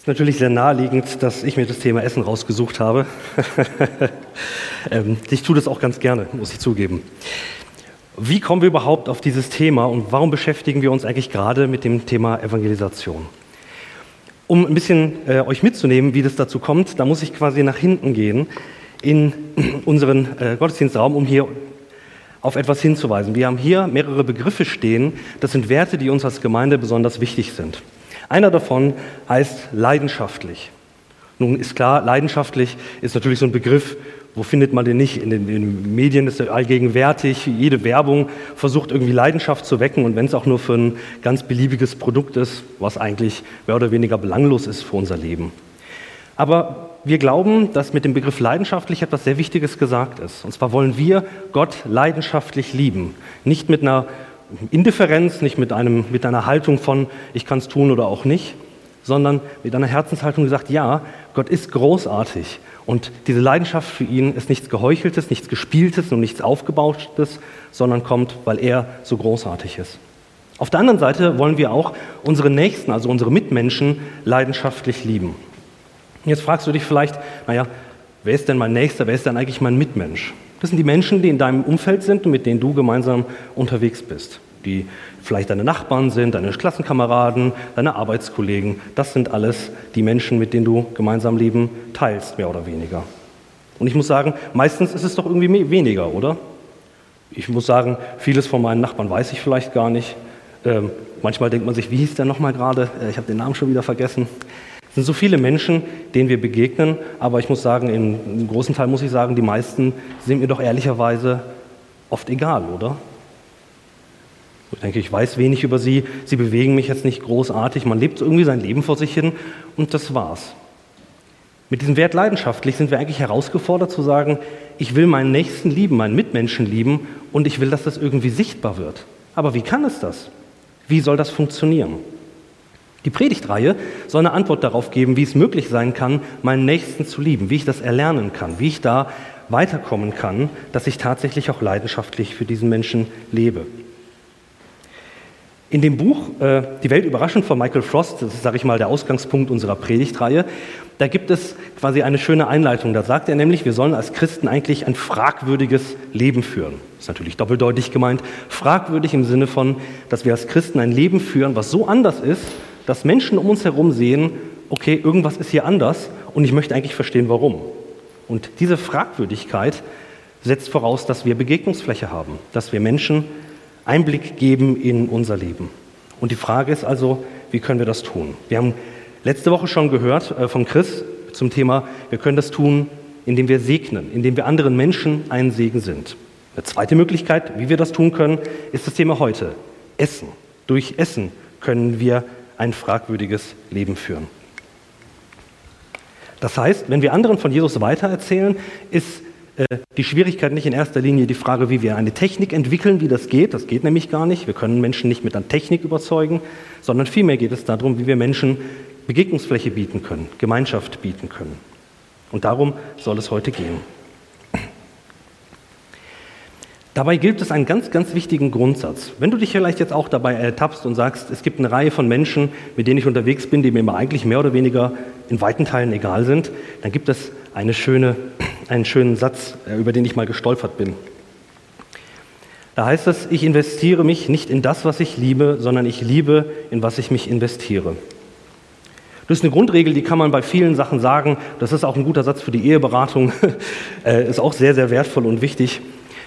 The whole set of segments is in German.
Es ist natürlich sehr naheliegend, dass ich mir das Thema Essen rausgesucht habe. Ähm, ich tue das auch ganz gerne, muss ich zugeben. Wie kommen wir überhaupt auf dieses Thema und warum beschäftigen wir uns eigentlich gerade mit dem Thema Evangelisation? Um ein bisschen äh, euch mitzunehmen, wie das dazu kommt, da muss ich quasi nach hinten gehen in unseren äh, Gottesdienstraum, um hier auf etwas hinzuweisen. Wir haben hier mehrere Begriffe stehen. Das sind Werte, die uns als Gemeinde besonders wichtig sind. Einer davon heißt leidenschaftlich. Nun ist klar, leidenschaftlich ist natürlich so ein Begriff, wo findet man den nicht? In den, in den, Medien ist er allgegenwärtig. Jede Werbung versucht irgendwie Leidenschaft zu wecken und wenn es auch nur für ein ganz beliebiges Produkt ist, was eigentlich mehr oder weniger belanglos ist für unser Leben. Aber wir glauben, dass mit dem Begriff leidenschaftlich etwas sehr Wichtiges gesagt ist. Und zwar wollen wir Gott leidenschaftlich lieben. Nicht mit einer Indifferenz, nicht mit, einem, mit einer Haltung von, ich kann es tun oder auch nicht, sondern mit einer Herzenshaltung gesagt, ja, Gott ist großartig. Und diese Leidenschaft für ihn ist nichts Geheucheltes, nichts Gespieltes und nichts Aufgebauschtes, sondern kommt, weil er so großartig ist. Auf der anderen Seite wollen wir auch unsere Nächsten, also unsere Mitmenschen, leidenschaftlich lieben. Jetzt fragst du dich vielleicht, naja, wer ist denn mein Nächster, wer ist denn eigentlich mein Mitmensch? Das sind die Menschen, die in deinem Umfeld sind und mit denen du gemeinsam unterwegs bist. Die vielleicht deine Nachbarn sind, deine Klassenkameraden, deine Arbeitskollegen. Das sind alles die Menschen, mit denen du gemeinsam Leben teilst, mehr oder weniger. Und ich muss sagen, meistens ist es doch irgendwie weniger, oder? Ich muss sagen, vieles von meinen Nachbarn weiß ich vielleicht gar nicht. Ähm, manchmal denkt man sich, wie hieß der nochmal gerade? Äh, ich habe den Namen schon wieder vergessen. Es sind so viele Menschen, denen wir begegnen, aber ich muss sagen, im großen Teil muss ich sagen, die meisten sind mir doch ehrlicherweise oft egal, oder? Ich denke, ich weiß wenig über sie, sie bewegen mich jetzt nicht großartig, man lebt irgendwie sein Leben vor sich hin und das war's. Mit diesem Wert leidenschaftlich sind wir eigentlich herausgefordert zu sagen, ich will meinen Nächsten lieben, meinen Mitmenschen lieben und ich will, dass das irgendwie sichtbar wird. Aber wie kann es das? Wie soll das funktionieren? Die Predigtreihe soll eine Antwort darauf geben, wie es möglich sein kann, meinen Nächsten zu lieben, wie ich das erlernen kann, wie ich da weiterkommen kann, dass ich tatsächlich auch leidenschaftlich für diesen Menschen lebe. In dem Buch äh, Die Welt überraschend von Michael Frost, das ist, sage ich mal, der Ausgangspunkt unserer Predigtreihe, da gibt es quasi eine schöne Einleitung. Da sagt er nämlich, wir sollen als Christen eigentlich ein fragwürdiges Leben führen. Das ist natürlich doppeldeutig gemeint. Fragwürdig im Sinne von, dass wir als Christen ein Leben führen, was so anders ist, dass Menschen um uns herum sehen, okay, irgendwas ist hier anders und ich möchte eigentlich verstehen, warum. Und diese Fragwürdigkeit setzt voraus, dass wir Begegnungsfläche haben, dass wir Menschen Einblick geben in unser Leben. Und die Frage ist also, wie können wir das tun? Wir haben letzte Woche schon gehört äh, von Chris zum Thema, wir können das tun, indem wir segnen, indem wir anderen Menschen ein Segen sind. Eine zweite Möglichkeit, wie wir das tun können, ist das Thema heute. Essen. Durch Essen können wir ein fragwürdiges Leben führen. Das heißt, wenn wir anderen von Jesus weitererzählen, ist äh, die Schwierigkeit nicht in erster Linie die Frage, wie wir eine Technik entwickeln, wie das geht. Das geht nämlich gar nicht. Wir können Menschen nicht mit einer Technik überzeugen, sondern vielmehr geht es darum, wie wir Menschen Begegnungsfläche bieten können, Gemeinschaft bieten können. Und darum soll es heute gehen. Dabei gilt es einen ganz, ganz wichtigen Grundsatz. Wenn du dich vielleicht jetzt auch dabei ertappst und sagst, es gibt eine Reihe von Menschen, mit denen ich unterwegs bin, die mir eigentlich mehr oder weniger in weiten Teilen egal sind, dann gibt es eine schöne, einen schönen Satz, äh, über den ich mal gestolpert bin. Da heißt es, ich investiere mich nicht in das, was ich liebe, sondern ich liebe, in was ich mich investiere. Das ist eine Grundregel, die kann man bei vielen Sachen sagen. Das ist auch ein guter Satz für die Eheberatung, äh, ist auch sehr, sehr wertvoll und wichtig.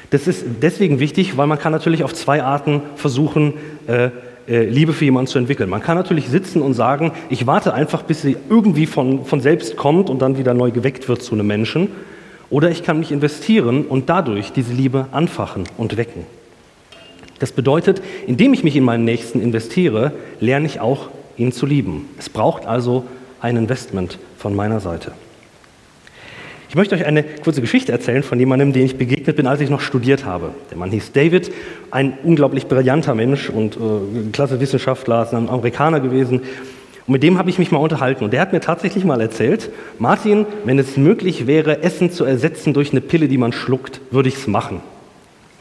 Das ist deswegen wichtig, weil man kann natürlich auf zwei Arten versuchen, äh, äh, Liebe für jemanden zu entwickeln. Man kann natürlich sitzen und sagen, ich warte einfach, bis sie irgendwie von, von selbst kommt und dann wieder neu geweckt wird zu einem Menschen. Oder ich kann mich investieren und dadurch diese Liebe anfachen und wecken. Das bedeutet, indem ich mich in meinen Nächsten investiere, lerne ich auch, ihn zu lieben. Es braucht also ein Investment von meiner Seite. Ich möchte euch eine kurze Geschichte erzählen von jemandem, den ich begegnet bin, als ich noch studiert habe. Der Mann hieß David, ein unglaublich brillanter Mensch und äh, klasse Wissenschaftler, ist ein Amerikaner gewesen. Und mit dem habe ich mich mal unterhalten. Und der hat mir tatsächlich mal erzählt, Martin, wenn es möglich wäre, Essen zu ersetzen durch eine Pille, die man schluckt, würde ich es machen.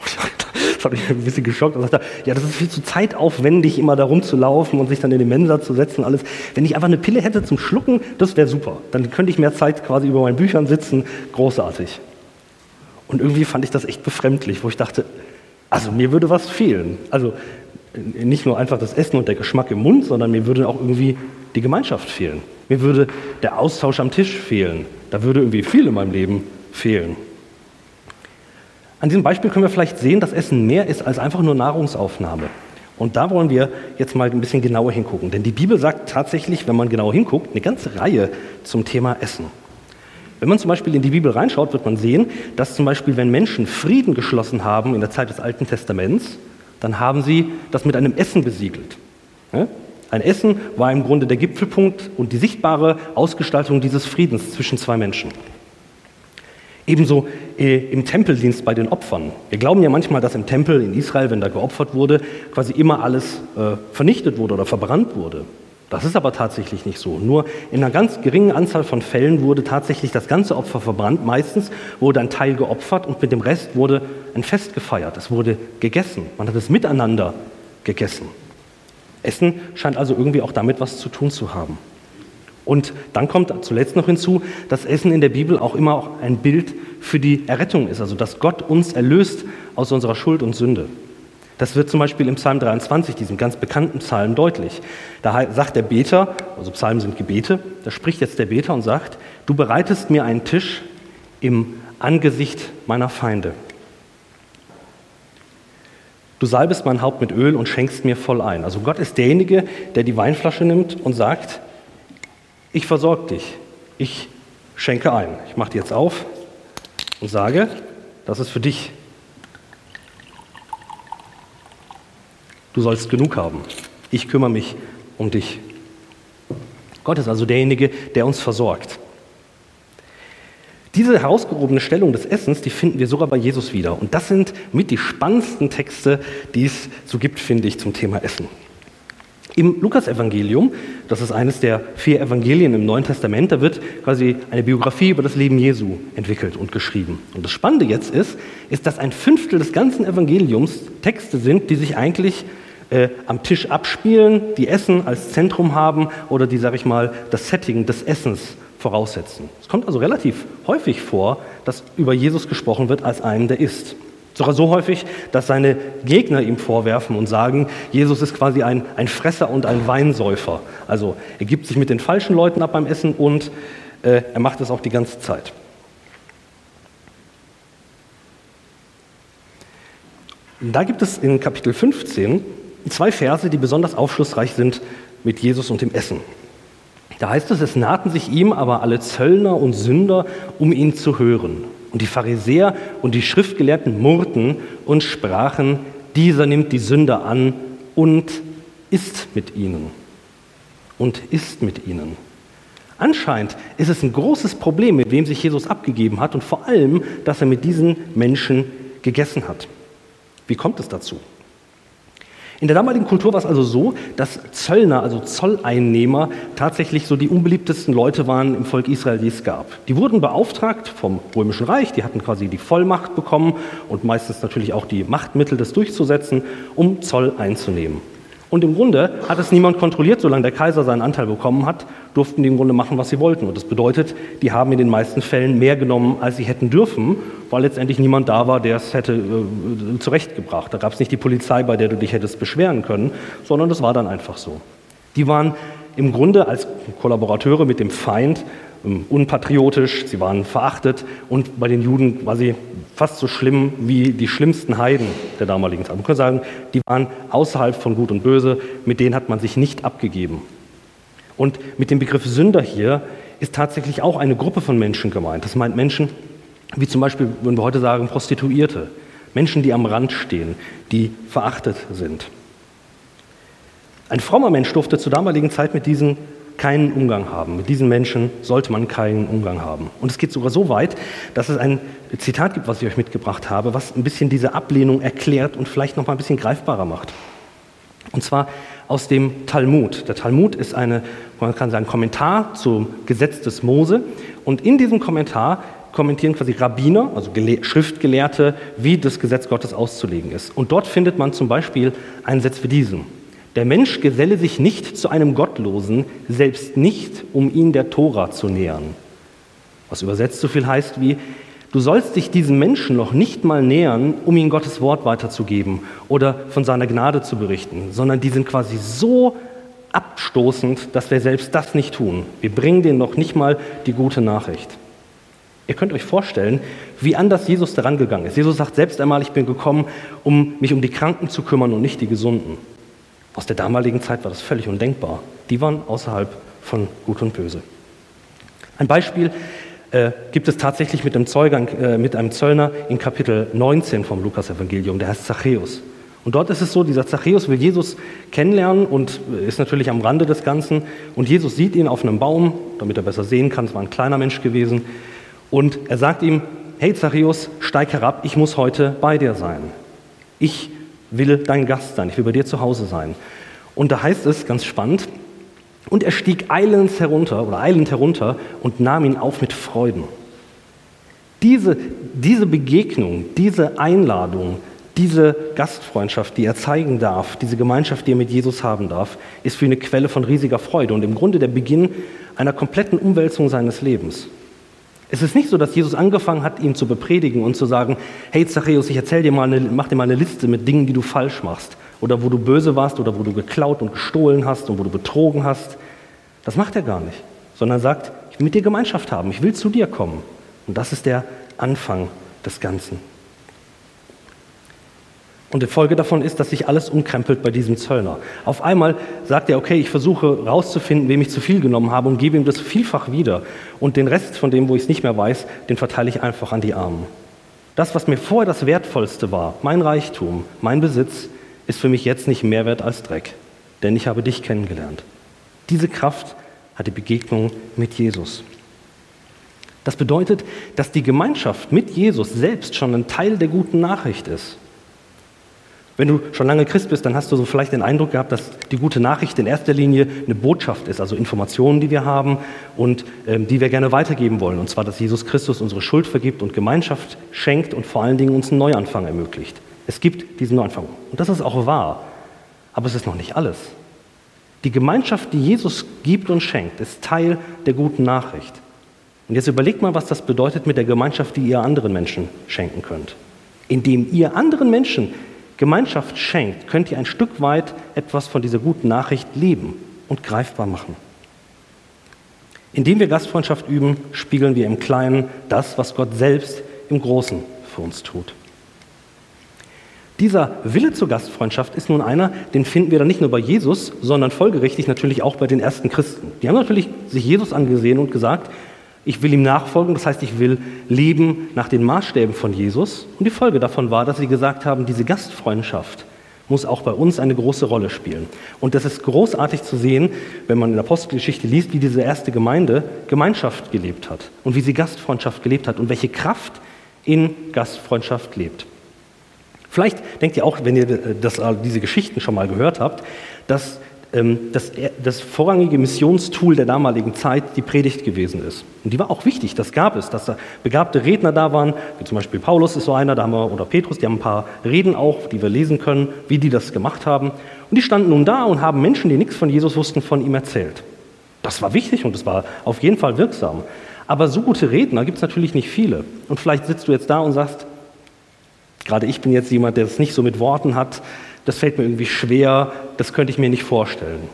Das hat mich ein bisschen geschockt. Und sagte, ja, das ist viel zu zeitaufwendig, immer da rumzulaufen und sich dann in den Mensa zu setzen. Alles. Wenn ich einfach eine Pille hätte zum Schlucken, das wäre super. Dann könnte ich mehr Zeit quasi über meinen Büchern sitzen. Großartig. Und irgendwie fand ich das echt befremdlich, wo ich dachte, also mir würde was fehlen. Also nicht nur einfach das Essen und der Geschmack im Mund, sondern mir würde auch irgendwie die Gemeinschaft fehlen. Mir würde der Austausch am Tisch fehlen. Da würde irgendwie viel in meinem Leben fehlen. An diesem Beispiel können wir vielleicht sehen, dass Essen mehr ist als einfach nur Nahrungsaufnahme. Und da wollen wir jetzt mal ein bisschen genauer hingucken. Denn die Bibel sagt tatsächlich, wenn man genauer hinguckt, eine ganze Reihe zum Thema Essen. Wenn man zum Beispiel in die Bibel reinschaut, wird man sehen, dass zum Beispiel, wenn Menschen Frieden geschlossen haben in der Zeit des Alten Testaments, dann haben sie das mit einem Essen besiegelt. Ein Essen war im Grunde der Gipfelpunkt und die sichtbare Ausgestaltung dieses Friedens zwischen zwei Menschen. Ebenso äh, im Tempeldienst bei den Opfern. Wir glauben ja manchmal, dass im Tempel in Israel, wenn da geopfert wurde, quasi immer alles äh, vernichtet wurde oder verbrannt wurde. Das ist aber tatsächlich nicht so. Nur in einer ganz geringen Anzahl von Fällen wurde tatsächlich das ganze Opfer verbrannt. Meistens wurde ein Teil geopfert und mit dem Rest wurde ein Fest gefeiert. Es wurde gegessen. Man hat es miteinander gegessen. Essen scheint also irgendwie auch damit was zu tun zu haben. Und dann kommt zuletzt noch hinzu, dass Essen in der Bibel auch immer auch ein Bild für die Errettung ist, also dass Gott uns erlöst aus unserer Schuld und Sünde. Das wird zum Beispiel im Psalm 23, diesem ganz bekannten Psalm, deutlich. Da sagt der Beter, also Psalmen sind Gebete, da spricht jetzt der Beter und sagt, du bereitest mir einen Tisch im Angesicht meiner Feinde. Du salbest mein Haupt mit Öl und schenkst mir voll ein. Also Gott ist derjenige, der die Weinflasche nimmt und sagt, ich versorge dich, ich schenke ein. Ich mache die jetzt auf und sage, das ist für dich. Du sollst genug haben. Ich kümmere mich um dich. Gott ist also derjenige, der uns versorgt. Diese herausgehobene Stellung des Essens, die finden wir sogar bei Jesus wieder. Und das sind mit die spannendsten Texte, die es so gibt, finde ich, zum Thema Essen. Im Lukasevangelium, das ist eines der vier Evangelien im Neuen Testament, da wird quasi eine Biografie über das Leben Jesu entwickelt und geschrieben. Und das Spannende jetzt ist, ist, dass ein Fünftel des ganzen Evangeliums Texte sind, die sich eigentlich äh, am Tisch abspielen, die Essen als Zentrum haben oder die, sag ich mal, das Setting des Essens voraussetzen. Es kommt also relativ häufig vor, dass über Jesus gesprochen wird als einen, der isst. Sogar so häufig, dass seine Gegner ihm vorwerfen und sagen, Jesus ist quasi ein, ein Fresser und ein Weinsäufer. Also er gibt sich mit den falschen Leuten ab beim Essen und äh, er macht es auch die ganze Zeit. Da gibt es in Kapitel 15 zwei Verse, die besonders aufschlussreich sind mit Jesus und dem Essen. Da heißt es, es nahten sich ihm aber alle Zöllner und Sünder, um ihn zu hören. Und die Pharisäer und die Schriftgelehrten murrten und sprachen, dieser nimmt die Sünder an und isst mit ihnen. Und isst mit ihnen. Anscheinend ist es ein großes Problem, mit wem sich Jesus abgegeben hat und vor allem, dass er mit diesen Menschen gegessen hat. Wie kommt es dazu? In der damaligen Kultur war es also so, dass Zöllner, also Zolleinnehmer, tatsächlich so die unbeliebtesten Leute waren im Volk Israel, die es gab. Die wurden beauftragt vom Römischen Reich, die hatten quasi die Vollmacht bekommen und meistens natürlich auch die Machtmittel, das durchzusetzen, um Zoll einzunehmen. Und im Grunde hat es niemand kontrolliert, solange der Kaiser seinen Anteil bekommen hat, durften die im Grunde machen, was sie wollten. Und das bedeutet, die haben in den meisten Fällen mehr genommen, als sie hätten dürfen, weil letztendlich niemand da war, der es hätte äh, zurechtgebracht. Da gab es nicht die Polizei, bei der du dich hättest beschweren können, sondern das war dann einfach so. Die waren im Grunde als Kollaborateure mit dem Feind ähm, unpatriotisch, sie waren verachtet und bei den Juden war sie fast so schlimm wie die schlimmsten Heiden der damaligen Zeit. Man kann sagen, die waren außerhalb von Gut und Böse, mit denen hat man sich nicht abgegeben. Und mit dem Begriff Sünder hier ist tatsächlich auch eine Gruppe von Menschen gemeint. Das meint Menschen, wie zum Beispiel, würden wir heute sagen, Prostituierte. Menschen, die am Rand stehen, die verachtet sind. Ein frommer Mensch durfte zur damaligen Zeit mit diesen keinen Umgang haben. Mit diesen Menschen sollte man keinen Umgang haben. Und es geht sogar so weit, dass es ein Zitat gibt, was ich euch mitgebracht habe, was ein bisschen diese Ablehnung erklärt und vielleicht noch mal ein bisschen greifbarer macht. Und zwar aus dem Talmud. Der Talmud ist eine, man kann sagen, Kommentar zum Gesetz des Mose. Und in diesem Kommentar kommentieren quasi Rabbiner, also Schriftgelehrte, wie das Gesetz Gottes auszulegen ist. Und dort findet man zum Beispiel einen Satz wie diesen. Der Mensch geselle sich nicht zu einem Gottlosen, selbst nicht, um ihn der Tora zu nähern. Was übersetzt so viel heißt wie, du sollst dich diesem Menschen noch nicht mal nähern, um ihm Gottes Wort weiterzugeben oder von seiner Gnade zu berichten, sondern die sind quasi so abstoßend, dass wir selbst das nicht tun. Wir bringen denen noch nicht mal die gute Nachricht. Ihr könnt euch vorstellen, wie anders Jesus daran gegangen ist. Jesus sagt selbst einmal, ich bin gekommen, um mich um die Kranken zu kümmern und nicht die Gesunden. Aus der damaligen Zeit war das völlig undenkbar. Die waren außerhalb von Gut und Böse. Ein Beispiel äh, gibt es tatsächlich mit einem, Zeugang, äh, mit einem Zöllner in Kapitel 19 vom Lukas-Evangelium, der heißt Zachäus. Und dort ist es so, dieser Zachäus will Jesus kennenlernen und ist natürlich am Rande des Ganzen. Und Jesus sieht ihn auf einem Baum, damit er besser sehen kann, es war ein kleiner Mensch gewesen. Und er sagt ihm, hey Zachäus, steig herab, ich muss heute bei dir sein. Ich will dein Gast sein, ich will bei dir zu Hause sein. Und da heißt es, ganz spannend, und er stieg eilends herunter oder eilend herunter und nahm ihn auf mit Freuden. Diese, diese Begegnung, diese Einladung, diese Gastfreundschaft, die er zeigen darf, diese Gemeinschaft, die er mit Jesus haben darf, ist für ihn eine Quelle von riesiger Freude und im Grunde der Beginn einer kompletten Umwälzung seines Lebens. Es ist nicht so, dass Jesus angefangen hat, ihn zu bepredigen und zu sagen, hey Zachäus, ich erzähl dir mal eine, mach dir mal eine Liste mit Dingen, die du falsch machst oder wo du böse warst oder wo du geklaut und gestohlen hast und wo du betrogen hast. Das macht er gar nicht, sondern sagt, ich will mit dir Gemeinschaft haben, ich will zu dir kommen. Und das ist der Anfang des Ganzen. Und die Folge davon ist, dass sich alles umkrempelt bei diesem Zöllner. Auf einmal sagt er, okay, ich versuche herauszufinden, wem ich zu viel genommen habe und gebe ihm das vielfach wieder. Und den Rest von dem, wo ich es nicht mehr weiß, den verteile ich einfach an die Armen. Das, was mir vorher das Wertvollste war, mein Reichtum, mein Besitz, ist für mich jetzt nicht mehr wert als Dreck. Denn ich habe dich kennengelernt. Diese Kraft hat die Begegnung mit Jesus. Das bedeutet, dass die Gemeinschaft mit Jesus selbst schon ein Teil der guten Nachricht ist. Wenn du schon lange Christ bist, dann hast du so vielleicht den Eindruck gehabt, dass die gute Nachricht in erster Linie eine Botschaft ist, also Informationen, die wir haben und ähm, die wir gerne weitergeben wollen. Und zwar, dass Jesus Christus unsere Schuld vergibt und Gemeinschaft schenkt und vor allen Dingen uns einen Neuanfang ermöglicht. Es gibt diesen Neuanfang. Und das ist auch wahr. Aber es ist noch nicht alles. Die Gemeinschaft, die Jesus gibt und schenkt, ist Teil der guten Nachricht. Und jetzt überlegt mal, was das bedeutet mit der Gemeinschaft, die ihr anderen Menschen schenken könnt. Indem ihr anderen Menschen Gemeinschaft schenkt, könnt ihr ein Stück weit etwas von dieser guten Nachricht leben und greifbar machen. Indem wir Gastfreundschaft üben, spiegeln wir im Kleinen das, was Gott selbst im Großen für uns tut. Dieser Wille zur Gastfreundschaft ist nun einer, den finden wir dann nicht nur bei Jesus, sondern folgerichtig natürlich auch bei den ersten Christen. Die haben natürlich sich Jesus angesehen und gesagt, ich will ihm nachfolgen, das heißt, ich will leben nach den Maßstäben von Jesus. Und die Folge davon war, dass sie gesagt haben, diese Gastfreundschaft muss auch bei uns eine große Rolle spielen. Und das ist großartig zu sehen, wenn man in der Apostelgeschichte liest, wie diese erste Gemeinde Gemeinschaft gelebt hat und wie sie Gastfreundschaft gelebt hat und welche Kraft in Gastfreundschaft lebt. Vielleicht denkt ihr auch, wenn ihr das, diese Geschichten schon mal gehört habt, dass das, das vorrangige Missionstool der damaligen Zeit die Predigt gewesen ist. Und die war auch wichtig, das gab es, dass da begabte Redner da waren, wie zum Beispiel Paulus ist so einer, da haben wir, oder Petrus, die haben ein paar Reden auch, die wir lesen können, wie die das gemacht haben. Und die standen nun da und haben Menschen, die nichts von Jesus wussten, von ihm erzählt. Das war wichtig und es war auf jeden Fall wirksam. Aber so gute Redner gibt es natürlich nicht viele. Und vielleicht sitzt du jetzt da und sagst, gerade ich bin jetzt jemand, der es nicht so mit Worten hat, das fällt mir irgendwie schwer, das könnte ich mir nicht vorstellen.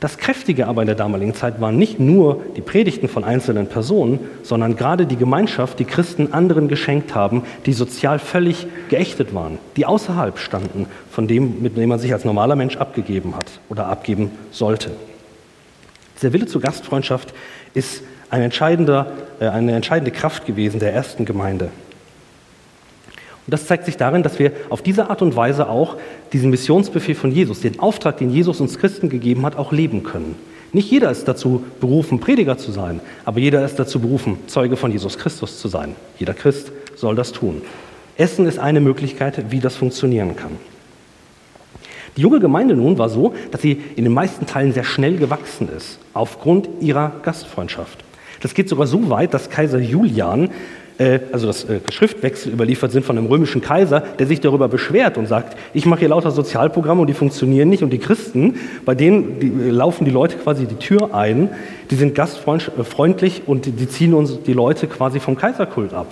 Das Kräftige aber in der damaligen Zeit waren nicht nur die Predigten von einzelnen Personen, sondern gerade die Gemeinschaft, die Christen anderen geschenkt haben, die sozial völlig geächtet waren, die außerhalb standen von dem, mit dem man sich als normaler Mensch abgegeben hat oder abgeben sollte. Der Wille zur Gastfreundschaft ist ein äh, eine entscheidende Kraft gewesen der ersten Gemeinde. Und das zeigt sich darin, dass wir auf diese Art und Weise auch diesen Missionsbefehl von Jesus, den Auftrag, den Jesus uns Christen gegeben hat, auch leben können. Nicht jeder ist dazu berufen, Prediger zu sein, aber jeder ist dazu berufen, Zeuge von Jesus Christus zu sein. Jeder Christ soll das tun. Essen ist eine Möglichkeit, wie das funktionieren kann. Die junge Gemeinde nun war so, dass sie in den meisten Teilen sehr schnell gewachsen ist, aufgrund ihrer Gastfreundschaft. Das geht sogar so weit, dass Kaiser Julian also das äh, Schriftwechsel überliefert sind von einem römischen Kaiser, der sich darüber beschwert und sagt, ich mache hier lauter Sozialprogramme und die funktionieren nicht und die Christen, bei denen die, äh, laufen die Leute quasi die Tür ein, die sind gastfreundlich und die ziehen uns die Leute quasi vom Kaiserkult ab.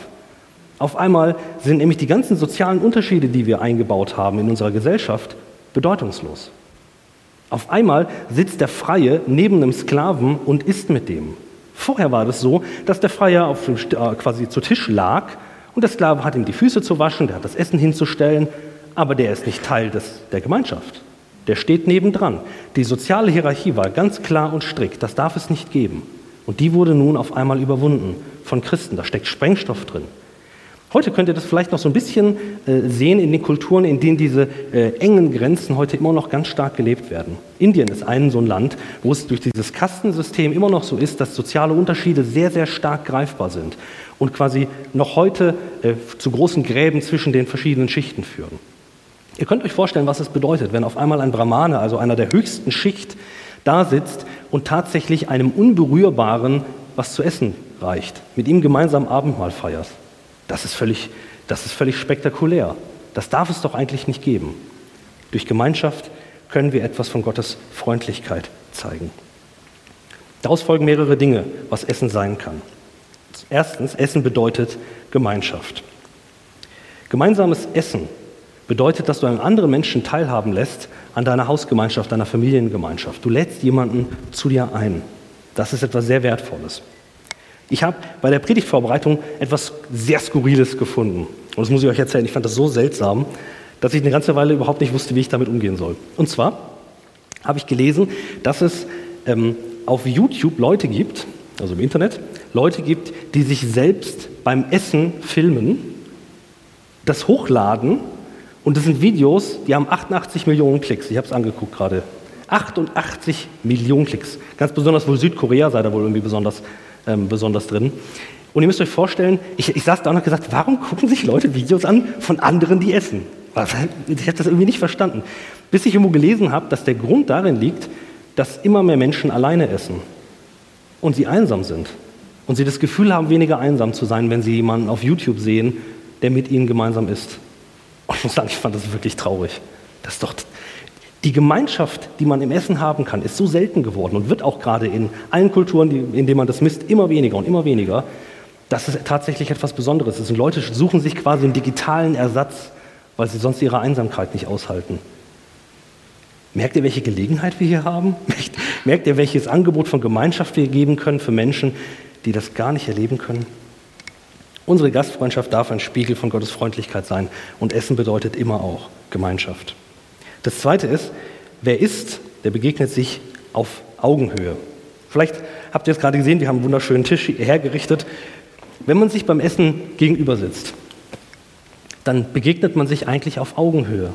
Auf einmal sind nämlich die ganzen sozialen Unterschiede, die wir eingebaut haben in unserer Gesellschaft, bedeutungslos. Auf einmal sitzt der Freie neben einem Sklaven und isst mit dem. Vorher war das so, dass der Freier auf, äh, quasi zu Tisch lag und der Sklave hat ihm die Füße zu waschen, der hat das Essen hinzustellen, aber der ist nicht Teil des, der Gemeinschaft. Der steht nebendran. Die soziale Hierarchie war ganz klar und strikt. Das darf es nicht geben. Und die wurde nun auf einmal überwunden von Christen. Da steckt Sprengstoff drin. Heute könnt ihr das vielleicht noch so ein bisschen äh, sehen in den Kulturen, in denen diese äh, engen Grenzen heute immer noch ganz stark gelebt werden. Indien ist ein so ein Land, wo es durch dieses Kastensystem immer noch so ist, dass soziale Unterschiede sehr, sehr stark greifbar sind und quasi noch heute äh, zu großen Gräben zwischen den verschiedenen Schichten führen. Ihr könnt euch vorstellen, was es bedeutet, wenn auf einmal ein Brahmane, also einer der höchsten Schicht, da sitzt und tatsächlich einem Unberührbaren was zu essen reicht, mit ihm gemeinsam Abendmahl feiert. Das ist völlig, das ist völlig spektakulär. Das darf es doch eigentlich nicht geben. Durch Gemeinschaft können wir etwas von Gottes Freundlichkeit zeigen. Daraus folgen mehrere Dinge, was Essen sein kann. Erstens, Essen bedeutet Gemeinschaft. Gemeinsames Essen bedeutet, dass du einen anderen Menschen teilhaben lässt an deiner Hausgemeinschaft, deiner Familiengemeinschaft. Du lädst jemanden zu dir ein. Das ist etwas sehr Wertvolles. Ich habe bei der Predigtvorbereitung etwas sehr Skurriles gefunden. Und das muss ich euch erzählen. Ich fand das so seltsam, dass ich eine ganze Weile überhaupt nicht wusste, wie ich damit umgehen soll. Und zwar habe ich gelesen, dass es ähm, auf YouTube Leute gibt, also im Internet, Leute gibt, die sich selbst beim Essen filmen, das hochladen und das sind Videos, die haben 88 Millionen Klicks. Ich habe es angeguckt gerade. 88 Millionen Klicks. Ganz besonders wohl Südkorea sei da wohl irgendwie besonders ähm, besonders drin. Und ihr müsst euch vorstellen, ich, ich saß da und habe gesagt, warum gucken sich Leute Videos an von anderen, die essen? Ich habe das irgendwie nicht verstanden. Bis ich irgendwo gelesen habe, dass der Grund darin liegt, dass immer mehr Menschen alleine essen und sie einsam sind. Und sie das Gefühl haben, weniger einsam zu sein, wenn sie jemanden auf YouTube sehen, der mit ihnen gemeinsam isst. Und ich muss sagen, ich fand das wirklich traurig. Das ist doch, die Gemeinschaft, die man im Essen haben kann, ist so selten geworden und wird auch gerade in allen Kulturen, in denen man das misst, immer weniger und immer weniger, dass es tatsächlich etwas Besonderes ist. Und Leute suchen sich quasi einen digitalen Ersatz, weil sie sonst ihre Einsamkeit nicht aushalten. Merkt ihr, welche Gelegenheit wir hier haben? Merkt ihr, welches Angebot von Gemeinschaft wir geben können für Menschen, die das gar nicht erleben können? Unsere Gastfreundschaft darf ein Spiegel von Gottes Freundlichkeit sein und Essen bedeutet immer auch Gemeinschaft. Das Zweite ist, wer isst, der begegnet sich auf Augenhöhe. Vielleicht habt ihr es gerade gesehen, wir haben einen wunderschönen Tisch hergerichtet. Wenn man sich beim Essen gegenüber sitzt, dann begegnet man sich eigentlich auf Augenhöhe.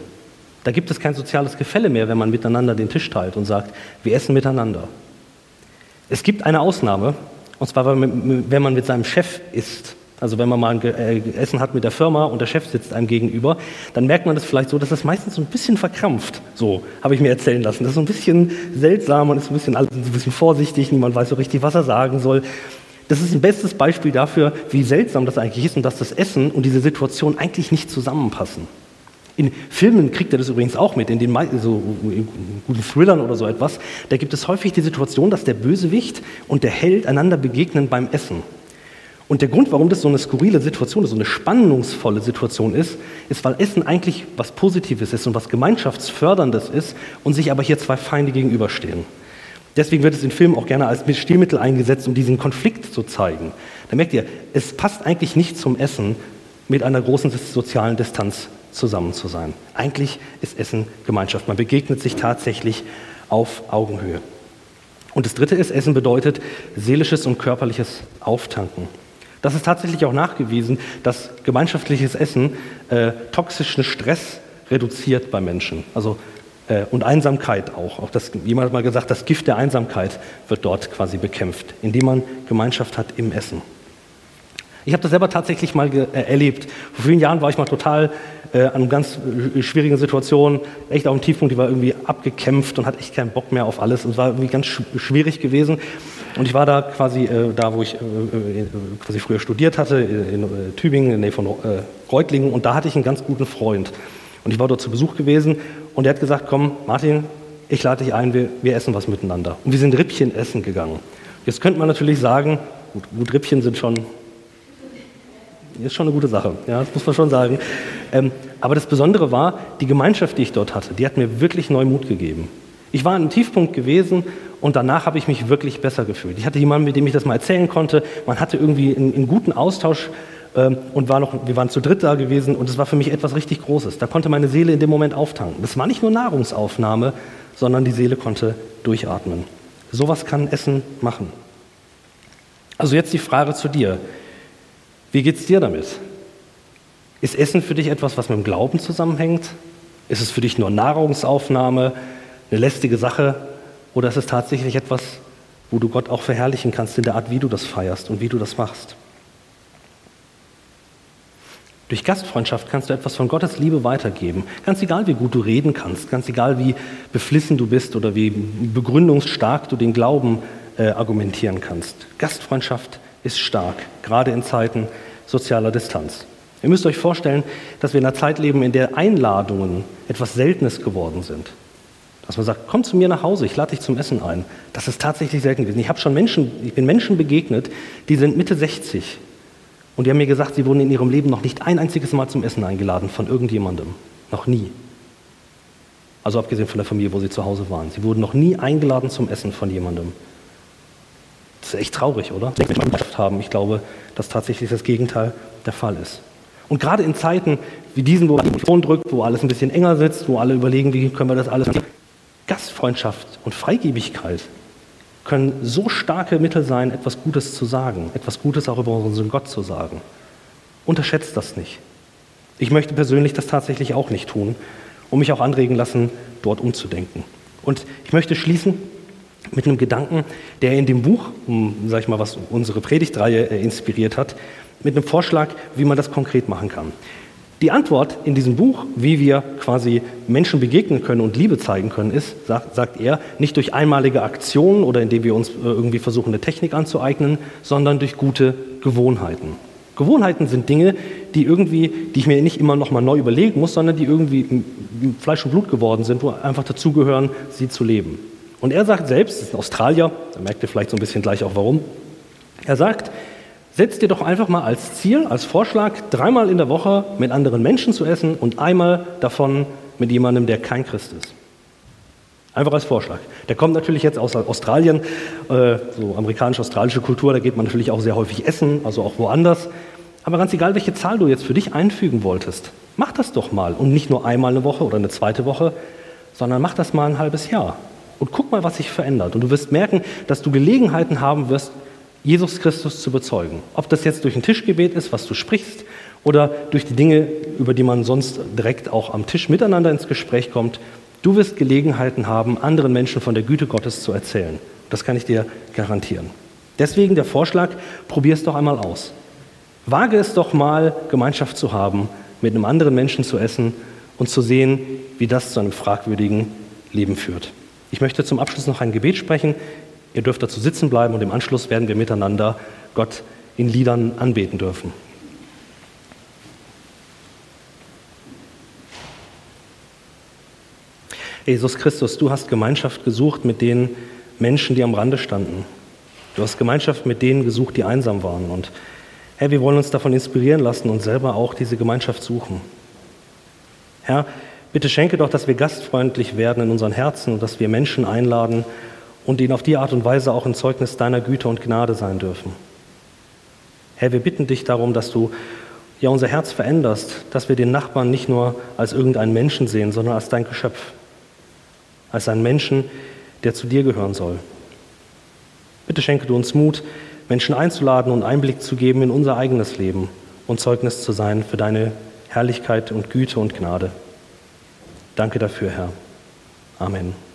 Da gibt es kein soziales Gefälle mehr, wenn man miteinander den Tisch teilt und sagt, wir essen miteinander. Es gibt eine Ausnahme, und zwar wenn man mit seinem Chef isst. Also wenn man mal ein äh, Essen hat mit der Firma und der Chef sitzt einem gegenüber, dann merkt man das vielleicht so, dass das meistens so ein bisschen verkrampft. So habe ich mir erzählen lassen. Das ist so ein bisschen seltsam, man ist ein bisschen, alles ein bisschen vorsichtig, niemand weiß so richtig, was er sagen soll. Das ist ein bestes Beispiel dafür, wie seltsam das eigentlich ist und dass das Essen und diese Situation eigentlich nicht zusammenpassen. In Filmen kriegt er das übrigens auch mit, in den so guten Thrillern oder so etwas. Da gibt es häufig die Situation, dass der Bösewicht und der Held einander begegnen beim Essen. Und der Grund, warum das so eine skurrile Situation ist, so eine spannungsvolle Situation ist, ist, weil Essen eigentlich was Positives ist und was Gemeinschaftsförderndes ist und sich aber hier zwei Feinde gegenüberstehen. Deswegen wird es in Filmen auch gerne als Stilmittel eingesetzt, um diesen Konflikt zu zeigen. Da merkt ihr, es passt eigentlich nicht zum Essen, mit einer großen sozialen Distanz zusammen zu sein. Eigentlich ist Essen Gemeinschaft. Man begegnet sich tatsächlich auf Augenhöhe. Und das Dritte ist, Essen bedeutet seelisches und körperliches Auftanken. Das ist tatsächlich auch nachgewiesen, dass gemeinschaftliches Essen äh, toxischen Stress reduziert bei Menschen. Also, und Einsamkeit auch. auch das, jemand hat mal gesagt, das Gift der Einsamkeit wird dort quasi bekämpft, indem man Gemeinschaft hat im Essen. Ich habe das selber tatsächlich mal äh, erlebt. Vor vielen Jahren war ich mal total äh, an ganz äh, schwierigen Situationen, echt auf dem Tiefpunkt, die war irgendwie abgekämpft und hat echt keinen Bock mehr auf alles und war irgendwie ganz sch schwierig gewesen. Und ich war da quasi äh, da, wo ich äh, äh quasi früher studiert hatte, in, in Tübingen, in der Nähe von äh, Reutlingen, und da hatte ich einen ganz guten Freund. Und ich war dort zu Besuch gewesen und er hat gesagt, komm, Martin, ich lade dich ein, wir, wir essen was miteinander. Und wir sind Rippchen essen gegangen. Jetzt könnte man natürlich sagen, gut, gut Rippchen sind schon ist schon eine gute Sache, ja, das muss man schon sagen. Ähm, aber das Besondere war, die Gemeinschaft, die ich dort hatte, die hat mir wirklich neu Mut gegeben. Ich war im Tiefpunkt gewesen und danach habe ich mich wirklich besser gefühlt. Ich hatte jemanden, mit dem ich das mal erzählen konnte. Man hatte irgendwie einen, einen guten Austausch und war noch, wir waren zu dritt da gewesen und es war für mich etwas richtig Großes. Da konnte meine Seele in dem Moment auftanken. Das war nicht nur Nahrungsaufnahme, sondern die Seele konnte durchatmen. Sowas kann Essen machen. Also jetzt die Frage zu dir. Wie geht es dir damit? Ist Essen für dich etwas, was mit dem Glauben zusammenhängt? Ist es für dich nur Nahrungsaufnahme, eine lästige Sache? Oder ist es tatsächlich etwas, wo du Gott auch verherrlichen kannst in der Art, wie du das feierst und wie du das machst? Durch Gastfreundschaft kannst du etwas von Gottes Liebe weitergeben. Ganz egal, wie gut du reden kannst, ganz egal, wie beflissen du bist oder wie begründungsstark du den Glauben äh, argumentieren kannst. Gastfreundschaft ist stark, gerade in Zeiten sozialer Distanz. Ihr müsst euch vorstellen, dass wir in einer Zeit leben, in der Einladungen etwas Seltenes geworden sind. Dass man sagt, komm zu mir nach Hause, ich lade dich zum Essen ein. Das ist tatsächlich selten gewesen. Ich habe schon Menschen, ich bin Menschen begegnet, die sind Mitte 60 und die haben mir gesagt, sie wurden in ihrem Leben noch nicht ein einziges Mal zum Essen eingeladen von irgendjemandem. Noch nie. Also abgesehen von der Familie, wo sie zu Hause waren. Sie wurden noch nie eingeladen zum Essen von jemandem. Das ist echt traurig, oder? Haben. Ich glaube, dass tatsächlich das Gegenteil der Fall ist. Und gerade in Zeiten wie diesen, wo man die Phone drückt, wo alles ein bisschen enger sitzt, wo alle überlegen, wie können wir das alles. Gastfreundschaft und Freigebigkeit können so starke Mittel sein, etwas Gutes zu sagen, etwas Gutes auch über unseren Gott zu sagen. Unterschätzt das nicht. Ich möchte persönlich das tatsächlich auch nicht tun und mich auch anregen lassen, dort umzudenken. Und ich möchte schließen mit einem Gedanken, der in dem Buch, sag ich mal, was unsere Predigtreihe äh, inspiriert hat, mit einem Vorschlag, wie man das konkret machen kann. Die Antwort in diesem Buch, wie wir quasi Menschen begegnen können und Liebe zeigen können, ist, sagt, sagt er, nicht durch einmalige Aktionen oder indem wir uns äh, irgendwie versuchen, eine Technik anzueignen, sondern durch gute Gewohnheiten. Gewohnheiten sind Dinge, die irgendwie, die ich mir nicht immer noch mal neu überlegen muss, sondern die irgendwie Fleisch und Blut geworden sind, wo einfach dazugehören, sie zu leben. Und er sagt selbst, das ist ein Australier, da merkt ihr vielleicht so ein bisschen gleich auch warum, er sagt, setz dir doch einfach mal als Ziel, als Vorschlag, dreimal in der Woche mit anderen Menschen zu essen und einmal davon mit jemandem, der kein Christ ist. Einfach als Vorschlag. Der kommt natürlich jetzt aus Australien, äh, so amerikanisch-australische Kultur, da geht man natürlich auch sehr häufig essen, also auch woanders. Aber ganz egal, welche Zahl du jetzt für dich einfügen wolltest, mach das doch mal. Und nicht nur einmal eine Woche oder eine zweite Woche, sondern mach das mal ein halbes Jahr. Und guck mal, was sich verändert. Und du wirst merken, dass du Gelegenheiten haben wirst, Jesus Christus zu bezeugen. Ob das jetzt durch ein Tischgebet ist, was du sprichst, oder durch die Dinge, über die man sonst direkt auch am Tisch miteinander ins Gespräch kommt. Du wirst Gelegenheiten haben, anderen Menschen von der Güte Gottes zu erzählen. Das kann ich dir garantieren. Deswegen der Vorschlag, probier es doch einmal aus. Wage es doch mal, Gemeinschaft zu haben, mit einem anderen Menschen zu essen und zu sehen, wie das zu einem fragwürdigen Leben führt. Ich möchte zum Abschluss noch ein Gebet sprechen. Ihr dürft dazu sitzen bleiben und im Anschluss werden wir miteinander Gott in Liedern anbeten dürfen. Jesus Christus, du hast Gemeinschaft gesucht mit den Menschen, die am Rande standen. Du hast Gemeinschaft mit denen gesucht, die einsam waren. Und Herr, wir wollen uns davon inspirieren lassen und selber auch diese Gemeinschaft suchen. Herr, Bitte schenke doch, dass wir gastfreundlich werden in unseren Herzen und dass wir Menschen einladen und ihnen auf die Art und Weise auch ein Zeugnis deiner Güte und Gnade sein dürfen. Herr, wir bitten dich darum, dass du ja unser Herz veränderst, dass wir den Nachbarn nicht nur als irgendeinen Menschen sehen, sondern als dein Geschöpf, als einen Menschen, der zu dir gehören soll. Bitte schenke du uns Mut, Menschen einzuladen und Einblick zu geben in unser eigenes Leben und Zeugnis zu sein für deine Herrlichkeit und Güte und Gnade. Danke dafür, Herr. Amen.